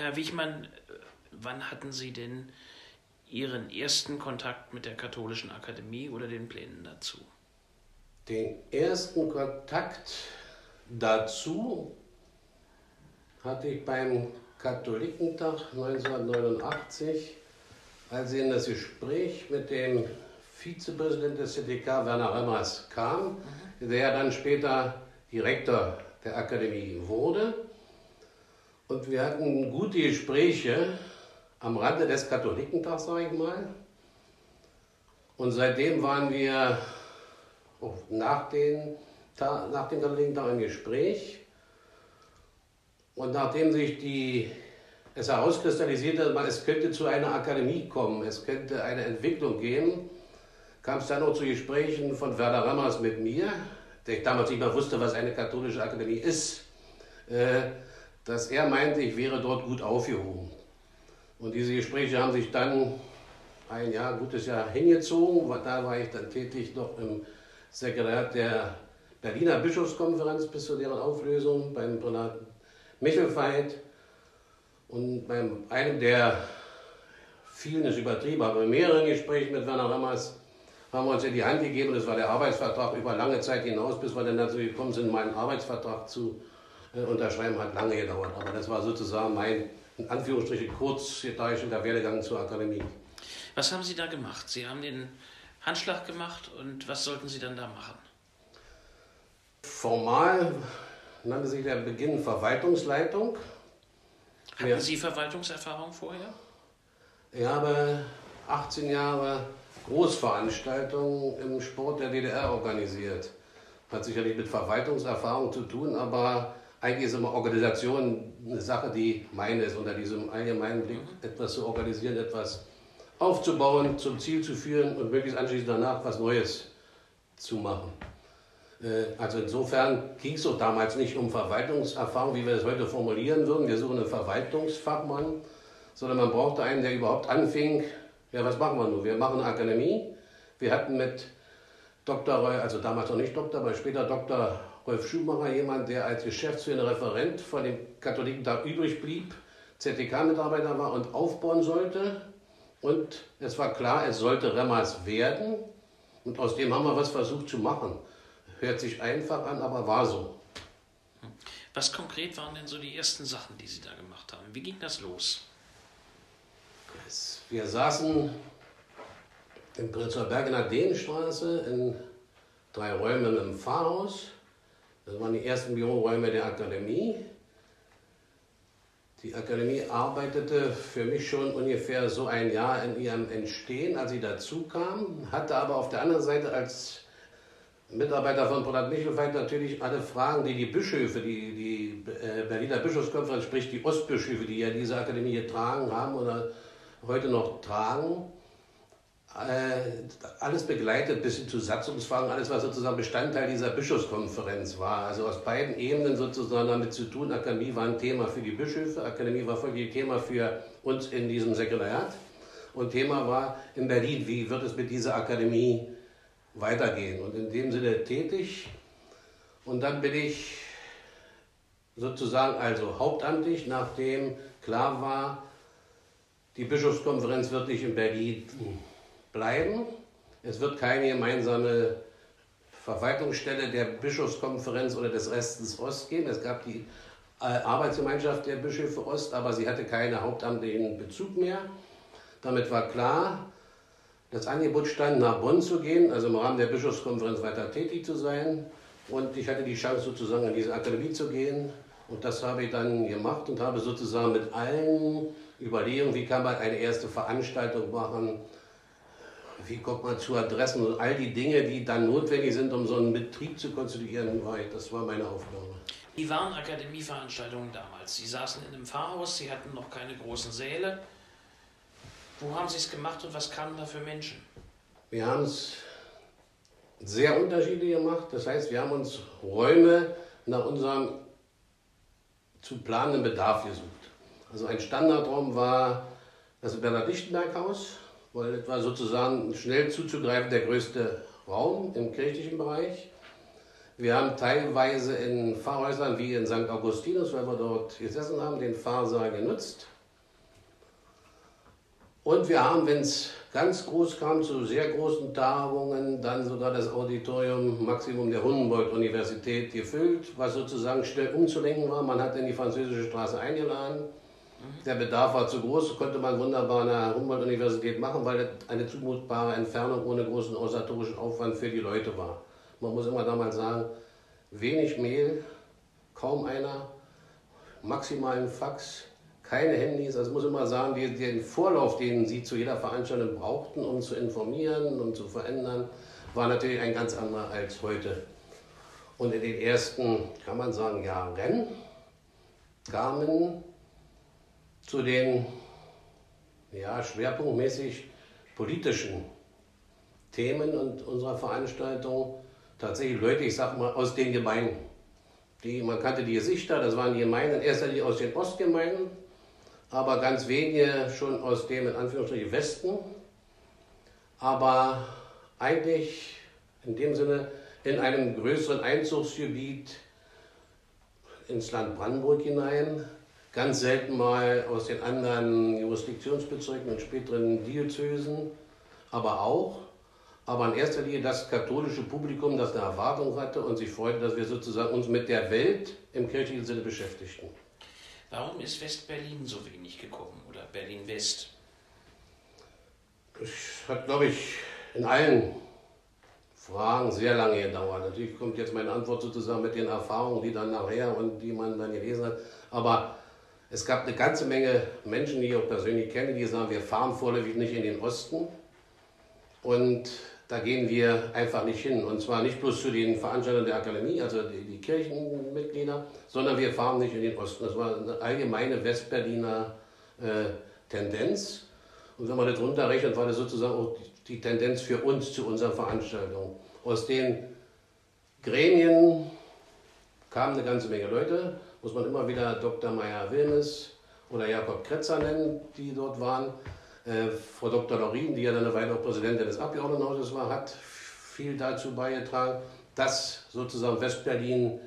Herr Wichmann, wann hatten Sie denn Ihren ersten Kontakt mit der Katholischen Akademie oder den Plänen dazu? Den ersten Kontakt dazu hatte ich beim Katholikentag 1989, als ich in das Gespräch mit dem Vizepräsidenten des CTK, Werner Remmers, kam, mhm. der dann später Direktor der Akademie wurde. Und wir hatten gute Gespräche am Rande des Katholikentags, sage ich mal. Und seitdem waren wir nach, den, nach dem Katholikentag im Gespräch. Und nachdem sich die, es herauskristallisierte, es könnte zu einer Akademie kommen, es könnte eine Entwicklung geben, kam es dann noch zu Gesprächen von Werder Rammers mit mir, der ich damals nicht mal wusste, was eine katholische Akademie ist, äh, dass er meinte, ich wäre dort gut aufgehoben. Und diese Gespräche haben sich dann ein Jahr, gutes Jahr hingezogen. Da war ich dann tätig noch im Sekretariat der Berliner Bischofskonferenz bis zu deren Auflösung beim Prälaten Michelfeit. Und beim einem der vielen ist übertrieben, aber mehreren Gesprächen mit Werner Lammers haben wir uns in die Hand gegeben. Das war der Arbeitsvertrag über lange Zeit hinaus, bis wir dann dazu gekommen sind, meinen Arbeitsvertrag zu unterschreiben. Hat lange gedauert. Aber das war sozusagen mein in Anführungsstrichen kurz der Werdegang zur Akademie. Was haben Sie da gemacht? Sie haben den Handschlag gemacht und was sollten Sie dann da machen? Formal nannte sich der Beginn Verwaltungsleitung. Hatten Sie Verwaltungserfahrung vorher? Ich habe 18 Jahre Großveranstaltungen im Sport der DDR organisiert. Hat sicherlich mit Verwaltungserfahrung zu tun, aber eigentlich ist immer Organisation eine Sache, die meine ist, unter diesem allgemeinen Blick etwas zu organisieren, etwas aufzubauen, zum Ziel zu führen und möglichst anschließend danach was Neues zu machen. Äh, also insofern ging es doch damals nicht um Verwaltungserfahrung, wie wir das heute formulieren würden. Wir suchen einen Verwaltungsfachmann, sondern man brauchte einen, der überhaupt anfing. Ja, was machen wir nun? Wir machen eine Akademie. Wir hatten mit Dr. also damals noch nicht Doktor, aber später Dr. Rolf Schumacher, jemand, der als geschäftsführender Referent von dem Katholikentag übrig blieb, ZTK-Mitarbeiter war und aufbauen sollte. Und es war klar, es sollte Remmers werden. Und aus dem haben wir was versucht zu machen. Hört sich einfach an, aber war so. Was konkret waren denn so die ersten Sachen, die Sie da gemacht haben? Wie ging das los? Wir saßen in Prenzlauer Bergener Dänenstraße in drei Räumen im Pfarrhaus das waren die ersten Büroräume der Akademie. Die Akademie arbeitete für mich schon ungefähr so ein Jahr in ihrem Entstehen, als ich dazu kam, hatte aber auf der anderen Seite als Mitarbeiter von Palat Michelfeld natürlich alle Fragen, die die Bischöfe, die, die äh, Berliner Bischofskonferenz, sprich die Ostbischöfe, die ja diese Akademie getragen haben oder heute noch tragen, alles begleitet bis hin zu Satzungsfragen, alles was sozusagen Bestandteil dieser Bischofskonferenz war. Also aus beiden Ebenen sozusagen damit zu tun. Akademie war ein Thema für die Bischöfe, Akademie war folglich Thema für uns in diesem Sekretariat und Thema war in Berlin, wie wird es mit dieser Akademie weitergehen. Und in dem Sinne tätig. Und dann bin ich sozusagen also hauptamtlich, nachdem klar war, die Bischofskonferenz wird nicht in Berlin bleiben. Es wird keine gemeinsame Verwaltungsstelle der Bischofskonferenz oder des Restens Ost geben. Es gab die äh, Arbeitsgemeinschaft der Bischöfe Ost, aber sie hatte keinen hauptamtlichen Bezug mehr. Damit war klar, das Angebot stand, nach Bonn zu gehen, also im Rahmen der Bischofskonferenz weiter tätig zu sein. Und ich hatte die Chance, sozusagen in diese Akademie zu gehen. Und das habe ich dann gemacht und habe sozusagen mit allen Überlegungen, wie kann man eine erste Veranstaltung machen, wie kommt man zu Adressen und all die Dinge, die dann notwendig sind, um so einen Betrieb zu konstituieren, das war meine Aufgabe. Wie waren Akademieveranstaltungen damals? Sie saßen in einem Pfarrhaus, Sie hatten noch keine großen Säle. Wo haben Sie es gemacht und was kamen da für Menschen? Wir haben es sehr unterschiedlich gemacht. Das heißt, wir haben uns Räume nach unserem zu planenden Bedarf gesucht. Also ein Standardraum war das Bernhard-Lichtenberg-Haus weil es war sozusagen schnell zuzugreifen der größte Raum im kirchlichen Bereich. Wir haben teilweise in Pfarrhäusern wie in St. Augustinus, weil wir dort gesessen haben, den Pfarrsaal genutzt. Und wir haben, wenn es ganz groß kam, zu sehr großen Tagungen, dann sogar das Auditorium Maximum der Humboldt-Universität gefüllt, was sozusagen schnell umzulenken war. Man hat in die französische Straße eingeladen. Der Bedarf war zu groß, konnte man wunderbar an der Humboldt-Universität machen, weil das eine zumutbare Entfernung ohne großen organisatorischen Aufwand für die Leute war. Man muss immer damals sagen, wenig Mehl, kaum einer, maximalen Fax, keine Handys. Also muss immer sagen, die, den Vorlauf, den sie zu jeder Veranstaltung brauchten, um zu informieren und zu verändern, war natürlich ein ganz anderer als heute. Und in den ersten, kann man sagen, Jahren kamen zu den ja, schwerpunktmäßig politischen Themen und unserer Veranstaltung tatsächlich Leute, ich sag mal, aus den Gemeinden. Die, man kannte die Gesichter, das waren die Gemeinden, in erster aus den Ostgemeinden, aber ganz wenige schon aus dem in Anführungsstrichen Westen. Aber eigentlich in dem Sinne in einem größeren Einzugsgebiet ins Land Brandenburg hinein, ganz selten mal aus den anderen Jurisdiktionsbezirken und späteren Diözesen, aber auch, aber in erster Linie das katholische Publikum, das eine Erwartung hatte und sich freute, dass wir sozusagen uns mit der Welt im kirchlichen Sinne beschäftigten. Warum ist West-Berlin so wenig gekommen oder Berlin-West? Das hat, glaube ich, in allen Fragen sehr lange gedauert. Natürlich kommt jetzt meine Antwort sozusagen mit den Erfahrungen, die dann nachher und die man dann gelesen hat. Aber es gab eine ganze Menge Menschen, die ich auch persönlich kenne, die sagen, wir fahren vorläufig nicht in den Osten. Und da gehen wir einfach nicht hin. Und zwar nicht bloß zu den Veranstaltern der Akademie, also die, Kirchenmitglieder, sondern wir fahren nicht in den Osten. Das war eine allgemeine Westberliner äh, Tendenz. Und wenn man das runterrechnet, war das sozusagen auch die, die Tendenz für uns zu unserer Veranstaltung. Aus den Gremien kamen eine ganze Menge Leute, muss man immer wieder Dr. Meyer-Wilmes oder Jakob Kretzer nennen, die dort waren. Äh, Frau Dr. Lorin, die ja dann eine Weile auch Präsidentin des Abgeordnetenhauses war, hat viel dazu beigetragen, dass sozusagen Westberlin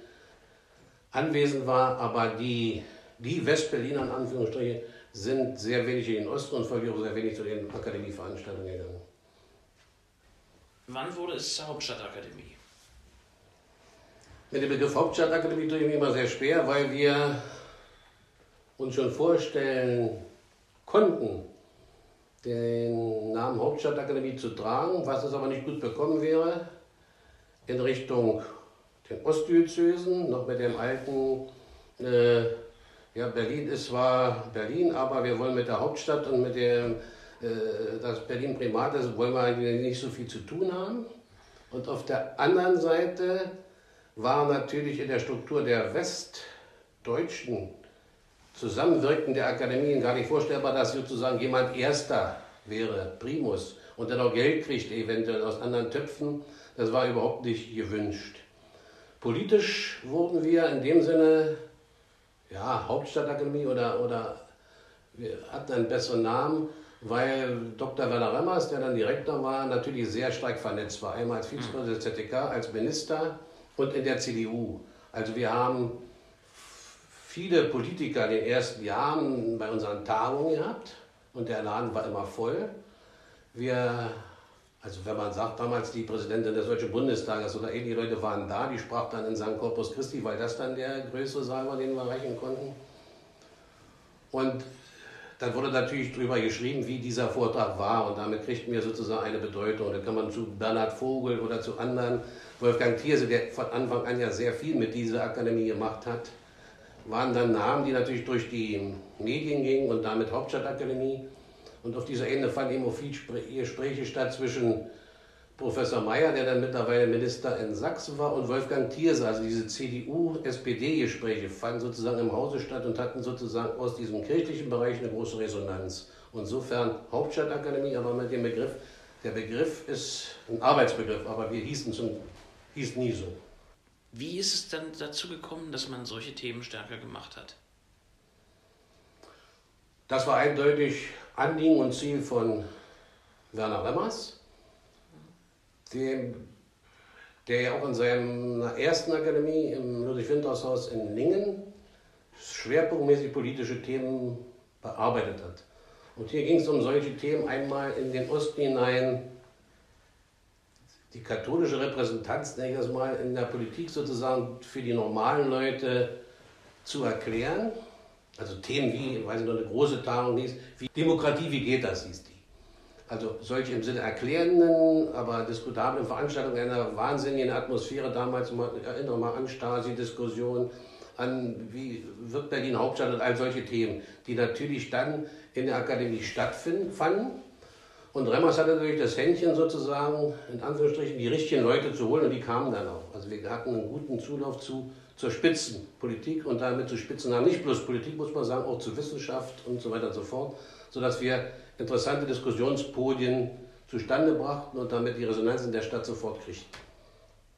anwesend war, aber die, die Westberliner in Anführungsstrichen sind sehr wenig in den Osten und folglich auch sehr wenig zu den Akademieveranstaltungen gegangen. Wann wurde es zur Hauptstadtakademie? Mit dem Begriff Hauptstadtakademie tue ich mich immer sehr schwer, weil wir uns schon vorstellen konnten, den Namen Hauptstadtakademie zu tragen, was es aber nicht gut bekommen wäre, in Richtung den Ostdiözesen, noch mit dem alten, äh, ja, Berlin ist zwar Berlin, aber wir wollen mit der Hauptstadt und mit dem, äh, das Berlin Primat ist, wollen wir eigentlich nicht so viel zu tun haben. Und auf der anderen Seite war natürlich in der Struktur der westdeutschen Zusammenwirken der Akademien gar nicht vorstellbar, dass sozusagen jemand Erster wäre, Primus, und dann auch Geld kriegt, eventuell aus anderen Töpfen. Das war überhaupt nicht gewünscht. Politisch wurden wir in dem Sinne, ja, Hauptstadtakademie oder, oder wir hatten einen besseren Namen, weil Dr. Werner Remmers, der dann Direktor war, natürlich sehr stark vernetzt war. Einmal als Vizepräsident des ZDK, als Minister und in der CDU. Also wir haben viele Politiker in den ersten Jahren bei unseren Tagungen gehabt und der Laden war immer voll. Wir, also wenn man sagt, damals die Präsidentin des Deutschen Bundestages oder ähnliche Leute waren da, die sprach dann in St. Corpus Christi, weil das dann der größere Saal war, den wir erreichen konnten. Und dann wurde natürlich darüber geschrieben, wie dieser Vortrag war und damit kriegt mir sozusagen eine Bedeutung. Da kann man zu Bernhard Vogel oder zu anderen, Wolfgang Thierse, der von Anfang an ja sehr viel mit dieser Akademie gemacht hat, waren dann Namen, die natürlich durch die Medien gingen und damit Hauptstadtakademie. Und auf dieser Ebene fanden eben auch viele Gespräche statt zwischen Professor Mayer, der dann mittlerweile Minister in Sachsen war, und Wolfgang Thierse. Also diese CDU-SPD-Gespräche fanden sozusagen im Hause statt und hatten sozusagen aus diesem kirchlichen Bereich eine große Resonanz. Insofern Hauptstadtakademie, aber mit dem Begriff, der Begriff ist ein Arbeitsbegriff, aber wir hießen, zum, hießen nie so. Wie ist es dann dazu gekommen, dass man solche Themen stärker gemacht hat? Das war eindeutig Anliegen und Ziel von Werner Remmers, dem der ja auch in seiner ersten Akademie im Ludwig-Winters-Haus in Lingen schwerpunktmäßig politische Themen bearbeitet hat. Und hier ging es um solche Themen einmal in den Osten hinein, die katholische Repräsentanz, nenne ich das mal, in der Politik sozusagen für die normalen Leute zu erklären. Also Themen wie, weiß ich noch, eine große Tagung hieß, wie Demokratie, wie geht das, hieß die. Also solche im Sinne erklärenden, aber diskutablen Veranstaltungen einer wahnsinnigen Atmosphäre damals, ich erinnere mal an Stasi-Diskussionen, an wie wird Berlin Hauptstadt und all solche Themen, die natürlich dann in der Akademie stattfanden. Und Remmers hatte natürlich das Händchen sozusagen, in Anführungsstrichen, die richtigen Leute zu holen und die kamen dann auch. Also wir hatten einen guten Zulauf zu, zur Spitzenpolitik und damit zu Spitzennamen, nicht bloß Politik, muss man sagen, auch zur Wissenschaft und so weiter und so fort, sodass wir interessante Diskussionspodien zustande brachten und damit die Resonanz in der Stadt sofort kriegten.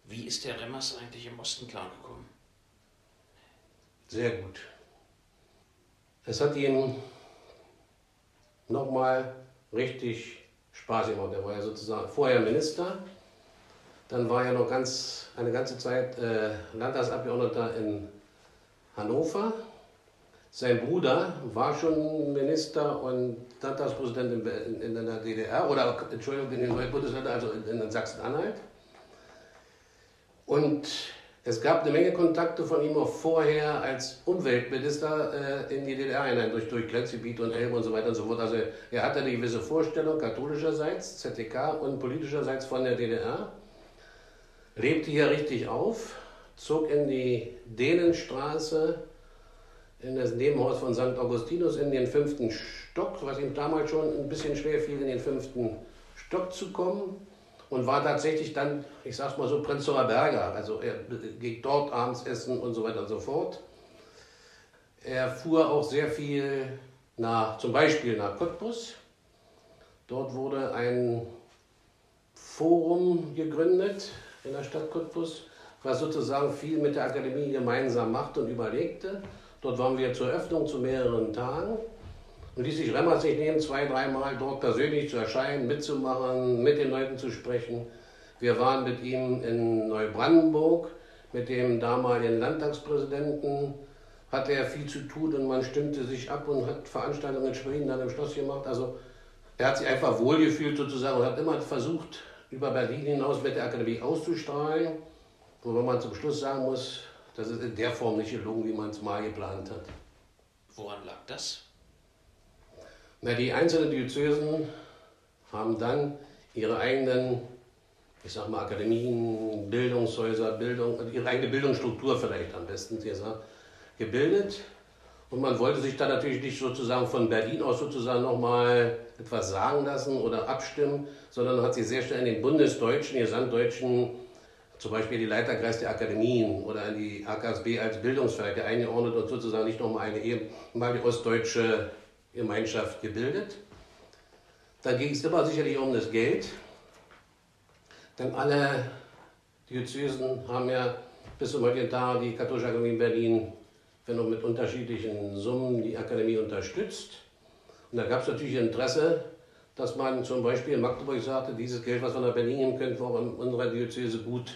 Wie ist der Remmers eigentlich im Osten klargekommen? Sehr gut. Es hat ihm nochmal richtig Spaß gemacht. Er war ja sozusagen vorher Minister, dann war er noch ganz, eine ganze Zeit äh, Landtagsabgeordneter in Hannover. Sein Bruder war schon Minister und Landtagspräsident in, in, in der DDR oder Entschuldigung, in den neuen Bundesländern, also in, in Sachsen-Anhalt. Und es gab eine Menge Kontakte von ihm auch vorher als Umweltminister äh, in die DDR hinein, durch, durch Grenzgebiete und Elbe und so weiter und so fort. Also er hatte eine gewisse Vorstellung, katholischerseits, ZTK und politischerseits von der DDR, lebte hier richtig auf, zog in die Dänenstraße, in das Nebenhaus von St. Augustinus in den fünften Stock, was ihm damals schon ein bisschen schwer fiel, in den fünften Stock zu kommen und war tatsächlich dann, ich sag's mal so, Prenzlauer Berger. Also er ging dort abends essen und so weiter und so fort. Er fuhr auch sehr viel nach, zum Beispiel nach Cottbus. Dort wurde ein Forum gegründet in der Stadt Cottbus, was sozusagen viel mit der Akademie gemeinsam machte und überlegte. Dort waren wir zur Öffnung zu mehreren Tagen und ließ sich Remmer sich nehmen, zwei, dreimal dort persönlich zu erscheinen, mitzumachen, mit den Leuten zu sprechen. Wir waren mit ihm in Neubrandenburg, mit dem damaligen Landtagspräsidenten hatte er viel zu tun und man stimmte sich ab und hat Veranstaltungen in Schwerin dann im Schloss gemacht. Also er hat sich einfach wohlgefühlt sozusagen und hat immer versucht, über Berlin hinaus mit der Akademie auszustrahlen, wobei man zum Schluss sagen muss, das ist in der Form nicht gelungen, wie man es mal geplant hat. Woran lag das? Na, die einzelnen Diözesen haben dann ihre eigenen, ich sag mal, Akademien, Bildungshäuser, Bildung, ihre eigene Bildungsstruktur vielleicht am besten gesagt, gebildet. Und man wollte sich dann natürlich nicht sozusagen von Berlin aus sozusagen nochmal etwas sagen lassen oder abstimmen, sondern hat sich sehr schnell in den bundesdeutschen, gesamtdeutschen zum Beispiel die Leiterkreis der Akademien oder in die AKSB als Bildungswerke eingeordnet und sozusagen nicht nochmal eine ehemalige ostdeutsche Gemeinschaft gebildet. Da ging es immer sicherlich um das Geld, denn alle Diözesen haben ja bis zum heutigen Tag die Katholische Akademie in Berlin, wenn auch mit unterschiedlichen Summen, die Akademie unterstützt. Und da gab es natürlich Interesse, dass man zum Beispiel in Magdeburg sagte, dieses Geld, was wir nach Berlin nehmen, könnten wir auch in unserer Diözese gut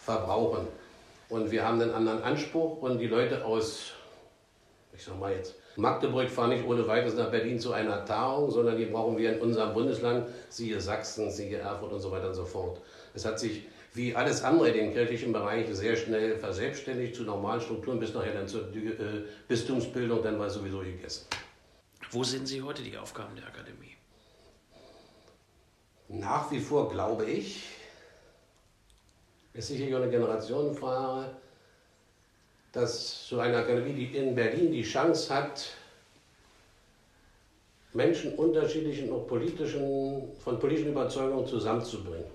verbrauchen. Und wir haben einen anderen Anspruch und die Leute aus, ich sag mal jetzt, Magdeburg fahren nicht ohne weiteres nach Berlin zu einer Tagung, sondern die brauchen wir in unserem Bundesland, siehe Sachsen, siehe Erfurt und so weiter und so fort. Es hat sich wie alles andere in den kirchlichen Bereich sehr schnell verselbstständigt zu normalen Strukturen, bis nachher dann zur äh, Bistumsbildung, dann war es sowieso gegessen. Wo sehen Sie heute die Aufgaben der Akademie? Nach wie vor glaube ich, ist sicherlich eine Generationenfrage, dass so eine Akademie die in Berlin die Chance hat, Menschen unterschiedlichen und politischen, von politischen Überzeugungen zusammenzubringen.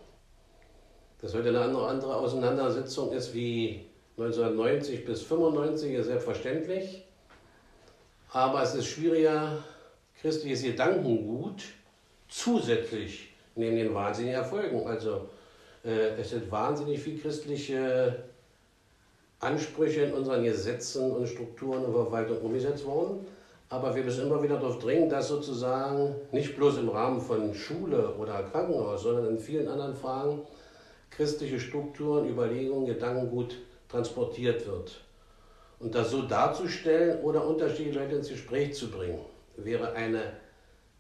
Das heute eine andere, andere Auseinandersetzung ist wie 1990 bis 1995, ist selbstverständlich. Aber es ist schwieriger, christliches Gedankengut zusätzlich neben den wahnsinnigen Erfolgen. Also äh, es sind wahnsinnig viele christliche Ansprüche in unseren Gesetzen und Strukturen und Verwaltung umgesetzt worden. Aber wir müssen immer wieder darauf dringen, dass sozusagen nicht bloß im Rahmen von Schule oder Krankenhaus, sondern in vielen anderen Fragen christliche Strukturen, Überlegungen, Gedankengut transportiert wird. Und das so darzustellen oder unterschiedliche Leute ins Gespräch zu bringen, wäre eine,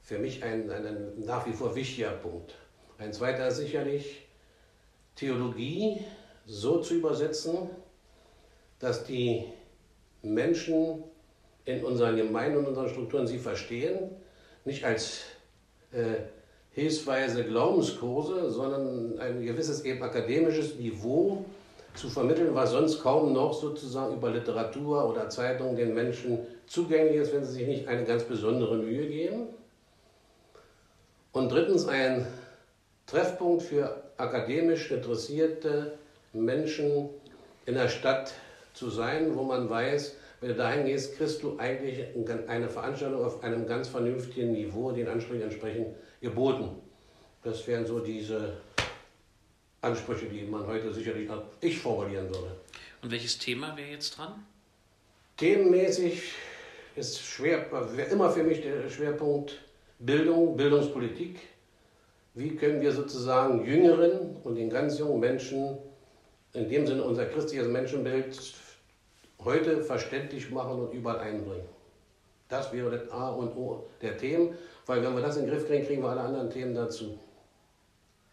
für mich ein, ein nach wie vor wichtiger Punkt. Ein zweiter ist sicherlich, Theologie so zu übersetzen, dass die Menschen in unseren Gemeinden und unseren Strukturen sie verstehen, nicht als äh, hilfsweise Glaubenskurse, sondern ein gewisses eben akademisches Niveau zu vermitteln, was sonst kaum noch sozusagen über Literatur oder Zeitungen den Menschen zugänglich ist, wenn sie sich nicht eine ganz besondere Mühe geben. Und drittens ein Treffpunkt für akademisch interessierte Menschen in der Stadt zu sein, wo man weiß, wenn du dahin gehst, kriegst du eigentlich eine Veranstaltung auf einem ganz vernünftigen Niveau, den Ansprüchen entsprechend geboten. Das wären so diese Ansprüche, die man heute sicherlich auch ich formulieren würde. Und welches Thema wäre jetzt dran? Themenmäßig ist schwer, wäre immer für mich der Schwerpunkt Bildung, Bildungspolitik. Wie können wir sozusagen Jüngeren und den ganz jungen Menschen, in dem Sinne unser christliches Menschenbild, heute verständlich machen und überall einbringen? Das wäre das A und O der Themen, weil wenn wir das in den Griff kriegen, kriegen wir alle anderen Themen dazu.